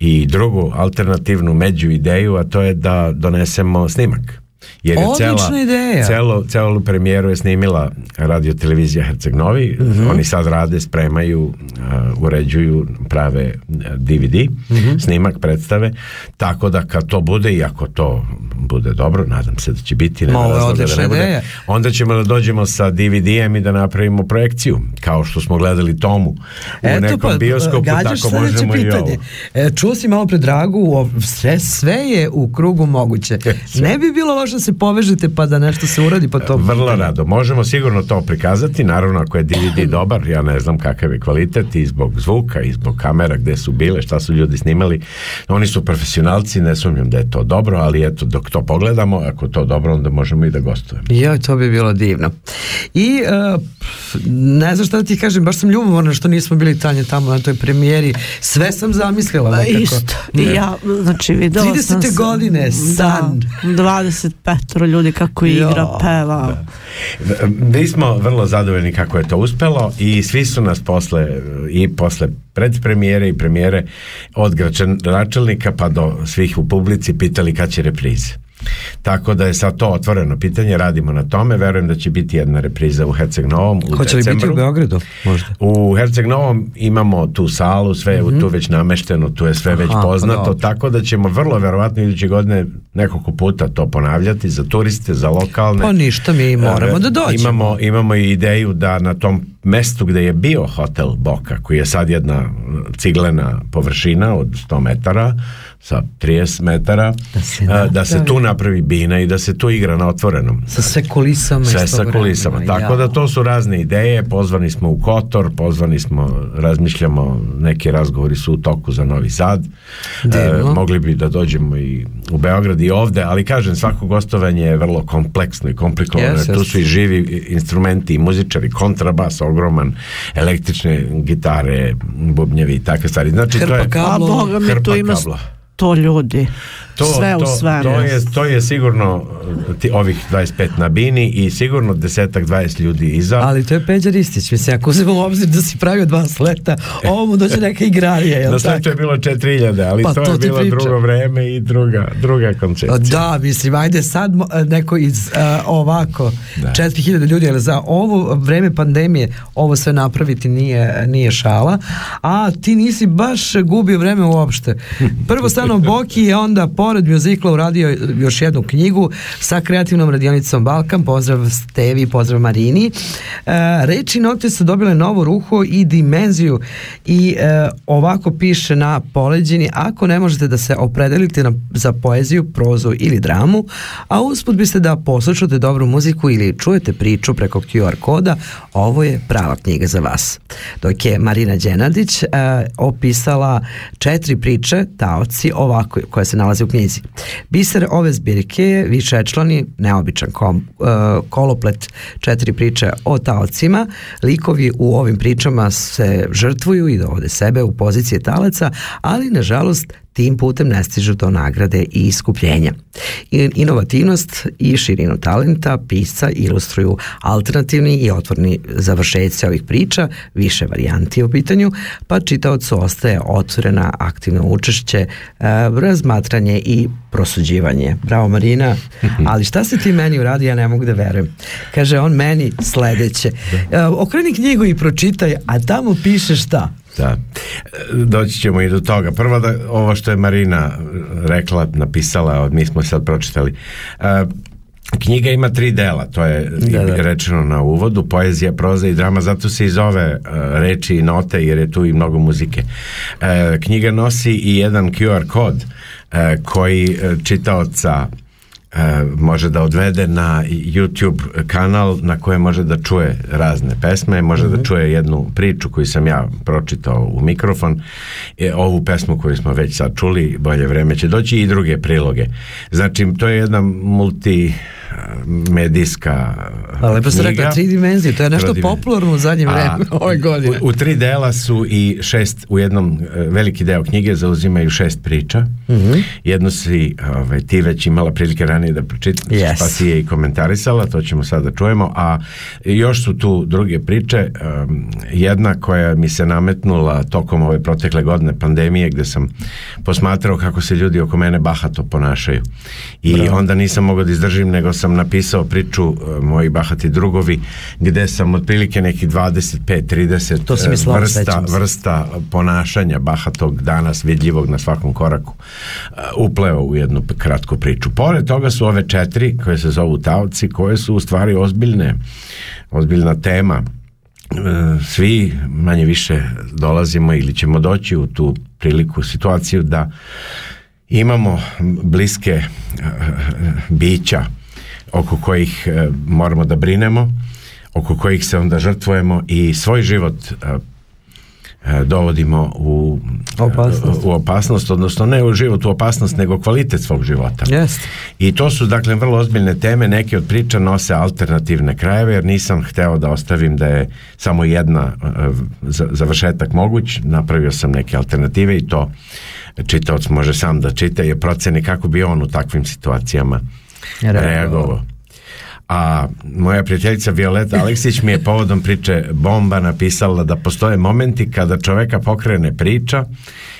i drugu alternativnu među ideju a to je da donesemo snimak jer je cela, ideja. Celo, celu premijeru je snimila radio televizija Herceg Novi. Mhm. oni sad rade, spremaju uh, uređuju, prave DVD mhm. snimak, predstave. Tako da kad to bude i ako to bude dobro, nadam se da će biti nema da ne bude, onda ćemo da dođemo sa DVD-em i da napravimo projekciju kao što smo gledali Tomu u nekom pa, bioskopu tako možemo i ovo. e, čuo si malo pre Dragu sve, sve je u krugu moguće. Ne bi bilo loše da se povežete pa da nešto se uradi pa to vrlo rado, možemo sigurno to prikazati naravno ako je DVD dobar ja ne znam kakav je kvalitet i zbog zvuka i zbog kamera gde su bile, šta su ljudi snimali oni su profesionalci, ne sumnjam da je to dobro ali eto dok to pogledamo, ako to dobro onda možemo i da gostujemo. Ja, to bi bilo divno. I uh, ne znam šta ti kažem, baš sam ljubomorna što nismo bili tanje tamo na toj premijeri. Sve sam zamislila pa nekako. Isto. I ja, znači videla 30. sam godine, san. Da, 25 ljudi kako igra, peva. Mi smo vrlo zadovoljni kako je to uspelo i svi su nas posle i posle predpremijere i premijere od gračelnika pa do svih u publici pitali kad će reprize. Tako da je sad to otvoreno pitanje, radimo na tome, verujem da će biti jedna repriza u Herceg Novom u Hoće li biti u Beogradu? Možda? U Herceg Novom imamo tu salu, sve je mm tu već namešteno, tu je sve već pa poznato, tako da ćemo vrlo verovatno iduće godine nekoliko puta to ponavljati za turiste, za lokalne. Pa ništa, mi moramo da dođemo. Imamo, imamo i ideju da na tom mestu gde je bio hotel Boka, koji je sad jedna ciglena površina od 100 metara, sa 30 metara da se, da se tu napravi bina i da se tu igra na otvorenom. Sa sve kulisama sve sa kulisama. tako da to su razne ideje. Pozvani smo u Kotor pozvani smo razmišljamo neki razgovori su u toku za Novi Sad. E, mogli bi da dođemo i u Beograd i ovde ali kažem svako gostovanje je vrlo kompleksno i komplikovano. Tu su i živi instrumenti i muzičari kontrabas ogroman električne gitare bubnjevi i takve stvari znači hrpa to je kablo. A Boga tu ima to ljudi. To, sve to, u sve. To je, to je sigurno ti, ovih 25 na bini i sigurno desetak 20 ljudi iza. Ali to je Peđa Ristić. Mislim, ako uzmemo obzir da si pravio dva sleta, ovo mu dođe neka igrarija. Jel na sletu je bilo 4000, ali pa, to, to je bilo drugo vreme i druga, druga koncepcija. Da, mislim, ajde sad neko iz uh, ovako da. 4000 ljudi, ali za ovo vreme pandemije ovo sve napraviti nije, nije šala, a ti nisi baš gubio vreme uopšte. Prvo stano Boki je onda pored mjuzikla uradio još jednu knjigu sa kreativnom radionicom Balkan, pozdrav Stevi, pozdrav Marini. E, reči note su dobile novo ruho i dimenziju i e, ovako piše na poleđini, ako ne možete da se opredelite na, za poeziju, prozu ili dramu, a usput biste da poslušate dobru muziku ili čujete priču preko QR koda, ovo je prava knjiga za vas. Dok je Marina Đenadić e, opisala četiri priče, taoci, ovako, koja se nalazi u knjizi. Biser ove zbirke je višečlani, neobičan kom, uh, koloplet četiri priče o taocima. Likovi u ovim pričama se žrtvuju i dovode sebe u pozicije talaca, ali nažalost tim putem ne stižu do nagrade i iskupljenja. Inovativnost i širinu talenta pisca ilustruju alternativni i otvorni završetci ovih priča, više varijanti u pitanju, pa čitaocu ostaje otvorena aktivno učešće, e, razmatranje i prosuđivanje. Bravo Marina, ali šta se ti meni uradi, ja ne mogu da verujem. Kaže on meni sledeće. E, okreni knjigu i pročitaj, a tamo piše šta? Da, doći ćemo i do toga. Prvo da ovo što je Marina rekla, napisala, mi smo sad pročitali. Uh, Knjiga ima tri dela, to je da, da. rečeno na uvodu, poezija, proza i drama, zato se i zove uh, reči i note jer je tu i mnogo muzike. Uh, knjiga nosi i jedan QR kod uh, koji čitaoca e, može da odvede na YouTube kanal na kojem može da čuje razne pesme, može mm -hmm. da mhm. čuje jednu priču koju sam ja pročitao u mikrofon, e, ovu pesmu koju smo već sad čuli, bolje vreme će doći i druge priloge. Znači, to je jedna multi medijska A lepo ste rekla tri dimenzije, to je nešto popularno u zadnje vreme, ove godine. U, u, tri dela su i šest, u jednom e, veliki deo knjige zauzimaju šest priča. Mm -hmm. Jednu si ovaj, ti već imala prilike ranije da pročitaš, yes. pa si je i komentarisala, to ćemo sada da čujemo, a još su tu druge priče, um, jedna koja mi se nametnula tokom ove protekle godine pandemije, gde sam posmatrao kako se ljudi oko mene bahato ponašaju. I Bravo. onda nisam mogao da izdržim, nego sam napisao priču uh, moji bahati drugovi gde sam otprilike neki 25-30 to mi slavo, vrsta, vrsta ponašanja bahatog danas vidljivog na svakom koraku uh, upleo u jednu kratku priču. Pored toga su ove četiri koje se zovu taoci koje su u stvari ozbiljne ozbiljna tema svi manje više dolazimo ili ćemo doći u tu priliku, situaciju da imamo bliske bića oko kojih e, moramo da brinemo, oko kojih se onda žrtvujemo i svoj život e, e, dovodimo u opasnost. u opasnost, odnosno ne u život u opasnost, nego kvalitet svog života. Yes. I to su dakle vrlo ozbiljne teme, neke od priča nose alternativne krajeve, jer nisam hteo da ostavim da je samo jedna završetak moguć, napravio sam neke alternative i to čitaoc može sam da čita i proceni kako bi on u takvim situacijama reagovao. A moja prijateljica Violeta Aleksić mi je povodom priče Bomba napisala da postoje momenti kada čoveka pokrene priča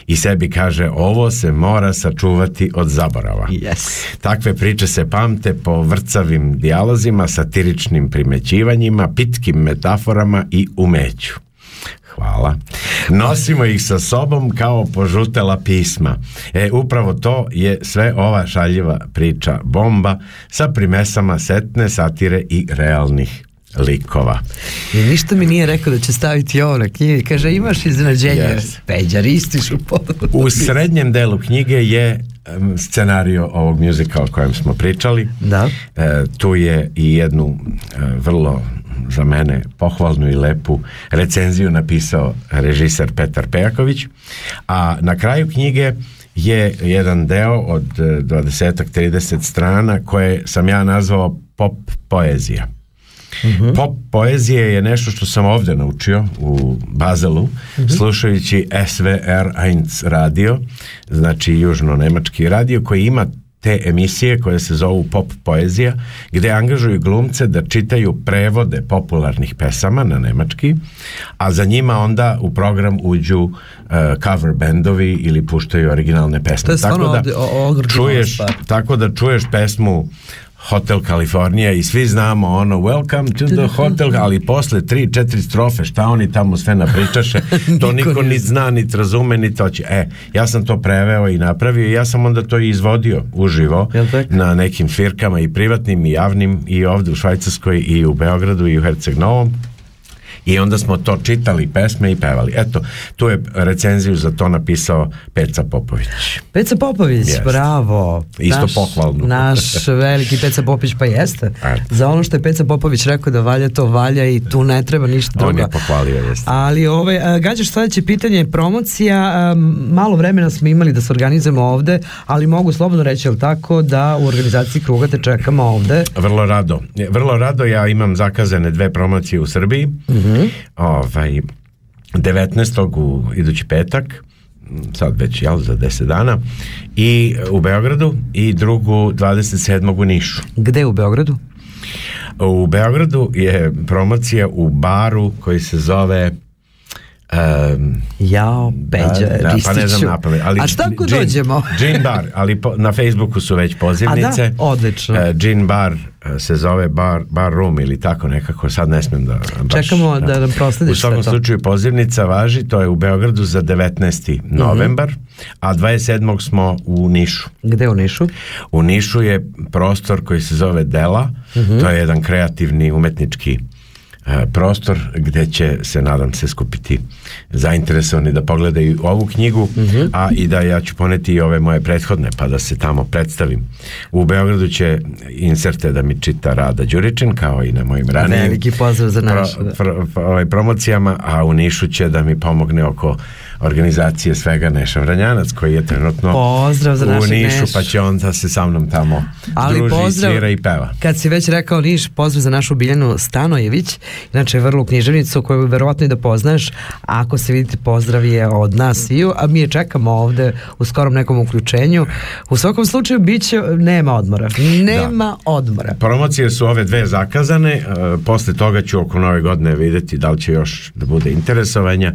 i sebi kaže ovo se mora sačuvati od zaborava. Yes. Takve priče se pamte po vrcavim dijalozima, satiričnim primećivanjima, pitkim metaforama i umeću. Hvala. Nosimo ih sa sobom kao požutela pisma. E, upravo to je sve ova šaljiva priča bomba sa primesama setne satire i realnih likova. I ništa mi nije rekao da će staviti ovo na knjige. Kaže, imaš iznenađenje. Yes. Peđaristiš u podu. U srednjem delu knjige je scenario ovog muzika o kojem smo pričali. Da. E, tu je i jednu e, vrlo za mene pohvalnu i lepu recenziju napisao režiser Petar Pejaković, a na kraju knjige je jedan deo od 20-30 e, strana koje sam ja nazvao pop poezija. Uh mhm. -huh. Pop poezije je nešto što sam ovde naučio u Bazelu, uh mhm. slušajući SVR1 radio, znači južno-nemački radio koji ima te emisije koje se zovu pop poezija, gde angažuju glumce da čitaju prevode popularnih pesama na nemački, a za njima onda u program uđu uh, cover bendovi ili puštaju originalne pesme. To je tako da ovdje, čuješ, tako da čuješ pesmu Hotel Kalifornija i svi znamo ono welcome to the hotel, ali posle tri, četiri strofe šta oni tamo sve napričaše, to niko ni zna, ni razume, ni to će. E, ja sam to preveo i napravio i ja sam onda to izvodio uživo na nekim firkama i privatnim i javnim i ovde u Švajcarskoj i u Beogradu i u Herceg Novom I onda smo to čitali pesme i pevali. Eto, tu je recenziju za to napisao Peca Popović. Peca Popović, Jeste. bravo. Isto naš, pohvalno. Naš veliki Peca Popović, pa jeste. Za ono što je Peca Popović rekao da valja, to valja i tu ne treba ništa drugo. On je pohvalio, jeste. Ali ovaj, a, gađaš sledeće pitanje, promocija, a, malo vremena smo imali da se organizujemo ovde, ali mogu slobodno reći, jel tako, da u organizaciji kruga te čekamo ovde. Vrlo rado. Vrlo rado ja imam zakazane dve promocije u Srbiji. Mhm. Ovaj 19. u idući petak sad već jel, za 10 dana i u Beogradu i drugu 27. u Nišu. Gde u Beogradu? U Beogradu je promocija u baru koji se zove Um, Jao, Peđa, da, da, pa ne znam napamet, ali A šta ako dođemo? Gin bar, ali po, na Facebooku su već pozivnice. A da? Odlično. E, Gin bar e, se zove bar, bar room ili tako nekako, sad ne smijem da... Baš, Čekamo da nam proslediš U svakom slučaju pozivnica važi, to je u Beogradu za 19. Mhm. novembar, a 27. smo u Nišu. Gde u Nišu? U Nišu je prostor koji se zove Dela, Mhm. to je jedan kreativni umetnički prostor gde će se nadam se skupiti zainteresovani da pogledaju ovu knjigu Mhm. a i da ja ću poneti i ove moje prethodne pa da se tamo predstavim u Beogradu će inserte da mi čita Rada Đuričin kao i na mojim ranijim Veliki pozdrav za naš, da. pro- pro- ovaj, promocijama a u Nišu će da mi pomogne oko organizacije svega Neša Vranjanac koji je trenutno Pozdrav za u Nišu Nešu. pa će onda se sa mnom tamo Ali druži, pozdrav, svira i peva. kad si već rekao Niš, pozdrav za našu Biljanu Stanojević, inače vrlo književnicu koju verovatno i da poznaš, a ako se vidite pozdrav je od nas i a mi je čekamo ovde u skorom nekom uključenju. U svakom slučaju bit će, nema odmora. Nema odmora. Promocije su ove dve zakazane, e, posle toga ću oko nove godine videti da li će još da bude interesovanja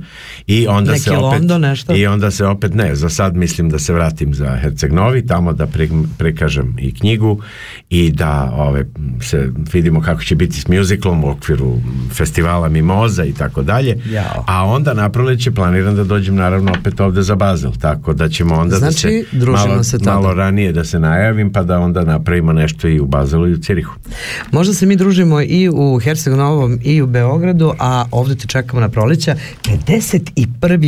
i onda Neki se opet London, nešto? i onda se opet ne, za sad mislim da se vratim za Herceg Novi, tamo da pri- prikažem i knjigu i da ove, se vidimo kako će biti s musicalom u okviru festivala Mimoza i tako dalje. A onda na proleće planiram da dođem naravno opet ovde za Bazel, tako da ćemo onda da Znači, se družimo malo, se tada. malo ranije da se najavim pa da onda napravimo nešto i u Bazelu i u Cirihu. Možda se mi družimo i u Herceg Novom i u Beogradu, a ovde te čekamo na proleća. 51.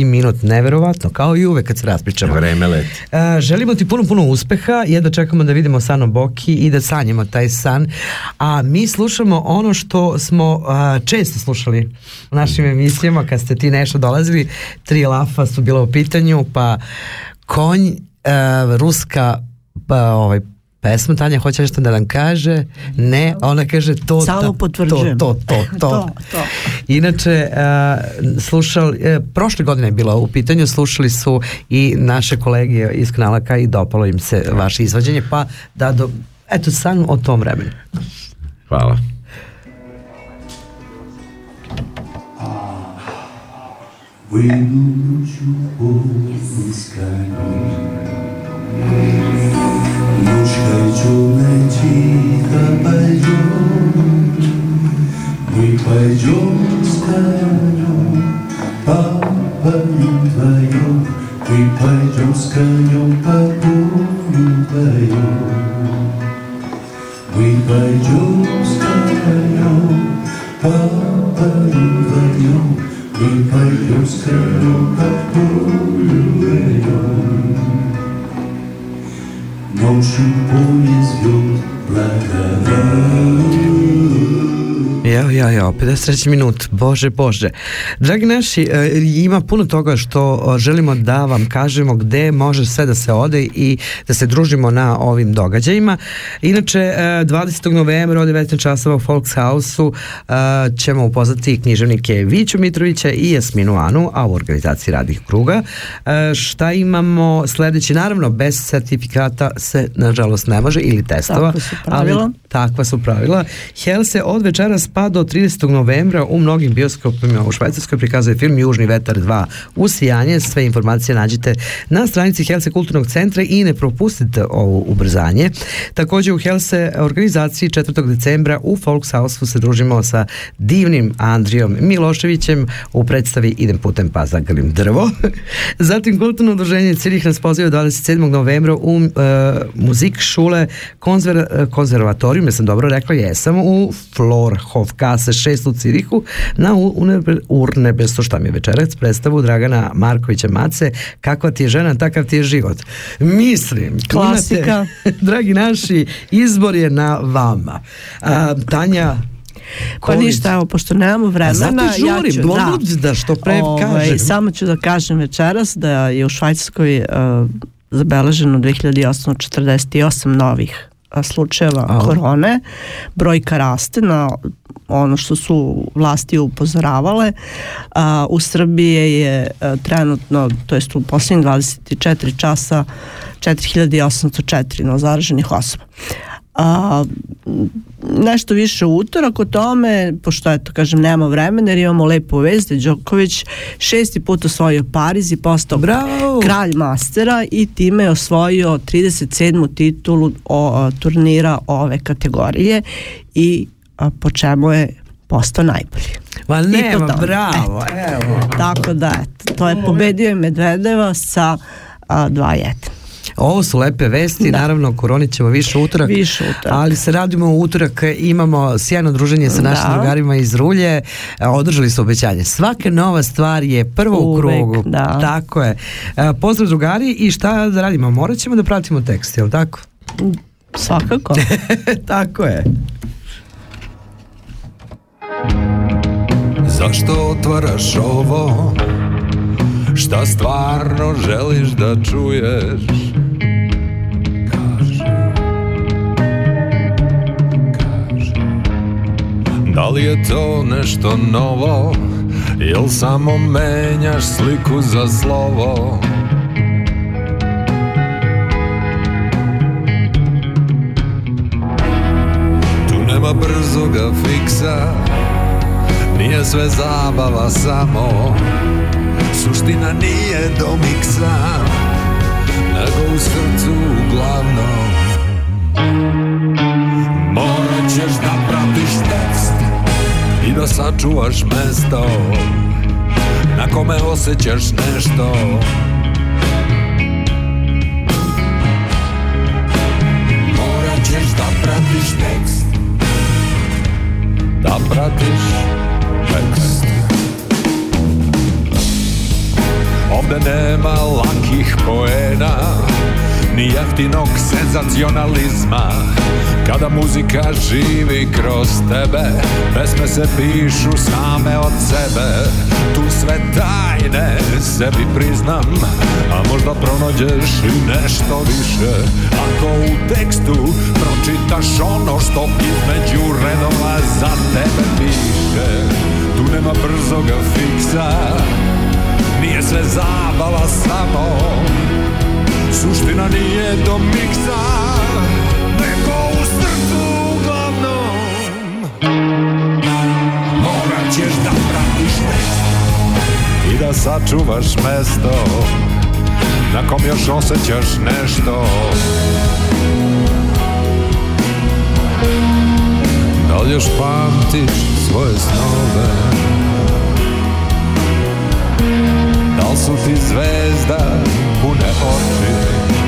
minut, neverovatno, kao i uvek kad se raspričamo. Vreme leti. E, želimo ti puno, puno uspeha, jedno čekamo da vidimo Sano Boki i da sanjamo taj san, a mi slušamo ono što smo a, često slušali u našim emisijama, kad ste ti nešto dolazili, tri lafa su bila u pitanju, pa konj, e, ruska, pa ovaj, pesma, Tanja hoće nešto da nam kaže, ne, a ona kaže to, Samo to, to, to, to, To, to. Inače, uh, slušali, e, prošle godine je bilo u pitanju, slušali su i naše kolege iz kanala i dopalo im se vaše izvođenje, pa da do, eto san o tom vremenu. Hvala. Мы пойдем с конем по полю вдвоем, мы пойдем с конем по полю вдвоем. Мы пойдем с конем по полю вдвоем, мы пойдем с конем по полю вдвоем. Your shoe is your black Ja, ja, ja, 53. minut, bože, bože. Dragi naši, e, ima puno toga što e, želimo da vam kažemo gde može sve da se ode i da se družimo na ovim događajima. Inače, e, 20. novembra od 19 časova u Volkshouse-u e, ćemo upoznati književnike Viću Mitrovića i Jasminu Anu, a u organizaciji radnih kruga. E, Šta imamo sledeći? Naravno, bez sertifikata se, nažalost, ne može ili testova. Takva su pravila. Ali Takva su pravila. Hel se od večeras pa do 30. novembra u mnogim bioskopima u Švajcarskoj prikazuje film Južni vetar 2 u Sijanje. Sve informacije nađete na stranici Helse kulturnog centra i ne propustite ovo ubrzanje. Takođe u Helse organizaciji 4. decembra u Volkshouse se družimo sa divnim Andrijom Miloševićem u predstavi Idem putem pa zagrlim drvo. Zatim kulturno udruženje Cirih nas poziva 27. novembra u uh, muzik šule konzerv, konzervatoriju govorim, ja sam dobro rekla, jesam u Florhofkase 6 u Cirihu na Urnebestu, šta mi je večerac, predstavu Dragana Markovića Mace, kakva ti je žena, takav ti je život. Mislim, Klasika. imate, dragi naši, izbor je na vama. A, Tanja, Pa ništa, evo, pošto nemamo vremena, zato i ja ću, blud da što pre kažem. Samo ću da kažem večeras da je u Švajcarskoj uh, zabeleženo 2848 novih slučajeva A. korone. Brojka raste na ono što su vlasti upozoravale. A, u Srbiji je a, trenutno, to jest u posljednjih 24 časa 4804 novozaraženih osoba. A, nešto više u utorak o tome, pošto eto kažem nema vremena jer imamo lepu vest da Đoković šesti put osvojio Pariz i postao Bravo! kralj mastera i time je osvojio 37. titulu o, a, turnira ove kategorije i a, po čemu je postao najbolji. Po nema, bravo, evo. Tako da, eto, to je pobedio Medvedeva sa a, 2-1. Ovo su lepe vesti, naravno koronit ćemo više utorak, Više utorak. ali se radimo u utorak, imamo sjajno druženje sa našim Da. drugarima iz Rulje, E, održali su obećanje. Svaka nova stvar je prvo u krugu. da. Tako je. E, Pozdrav drugari i šta da radimo? Morat ćemo da pratimo tekst, jel tako? Svakako. tako je. Zašto otvaraš ovo? Šta stvarno želiš da čuješ? Da li je to nešto novo? Jel samo menjaš sliku za slovo? Tu nema brzoga fiksa Nije sve zabava samo Suština nije do miksa Nego u srcu uglavnom Morat ćeš da pratiš tekst I da sačuvaš mesto Na kome osjećaš nešto. Morat ćeš da pratiš tekst. Da pratiš tekst. Ovde nema lakih poena Ni jeftinog senzacionalizma Kada muzika živi kroz tebe Pesme se pišu same od sebe. Tu sve tajne sebi priznam A možda pronađeš i nešto više. Ako u tekstu pročitaš ono što između redova za tebe piše Tu nema brzoga fiksa. Nije sve zabava samo Suština nije do miksa Nego u srcu uglavnom Morat ćeš da I da sačuvaš mesto. Na kom još osjećaš nešto Da li još pamtiš svoje snove Da li su ti zvezda pune oči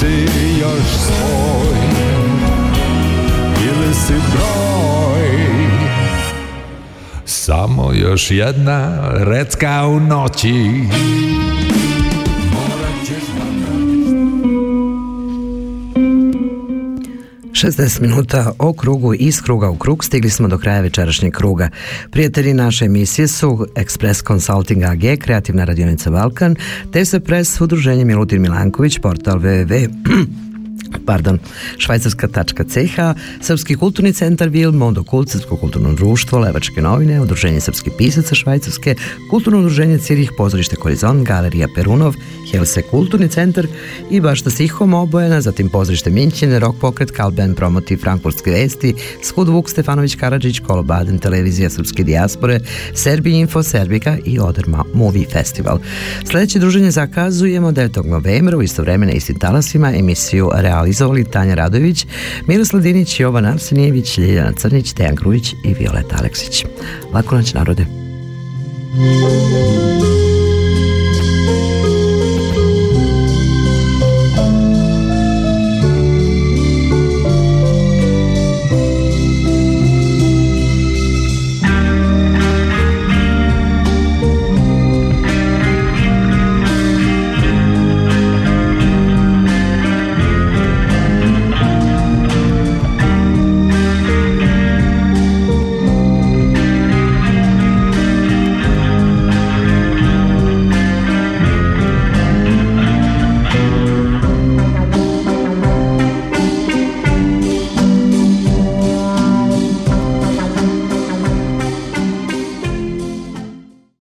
Da li si još svoj Ili si broj. Samo još jedna recka u noći 60 minuta o krugu iz kruga u krug stigli smo do kraja večerašnjeg kruga. Prijatelji naše emisije su Express Consulting AG, Kreativna radionica Balkan, te se pres Udruženje Milutin Milanković, portal www pardon, švajcarska.ch, Srpski kulturni centar Vil, Mondo Kult, Srpsko kulturno društvo, Levačke novine, Udruženje srpskih pisaca Švajcarske, Kulturno udruženje Cirih, Pozorište Korizon, Galerija Perunov, Helse kulturni centar i Bašta Sihom obojena, zatim Pozorište Minćine, Rock Pokret, Kalben Promoti, Frankfurtske vesti, Skud Vuk, Stefanović Karadžić, Kolobaden, Televizija Srpske dijaspore, Serbi Info, Serbika i Oderma Movie Festival. Sljedeće druženje zakazujemo 9. novembra u istovremene istim talasima emisiju realizovali Tanja Radović, Miroslav Dinić, Jovan Arsenijević, Ljiljana Crnić, Dejan Grujić i Violeta Aleksić. Lako noć narode.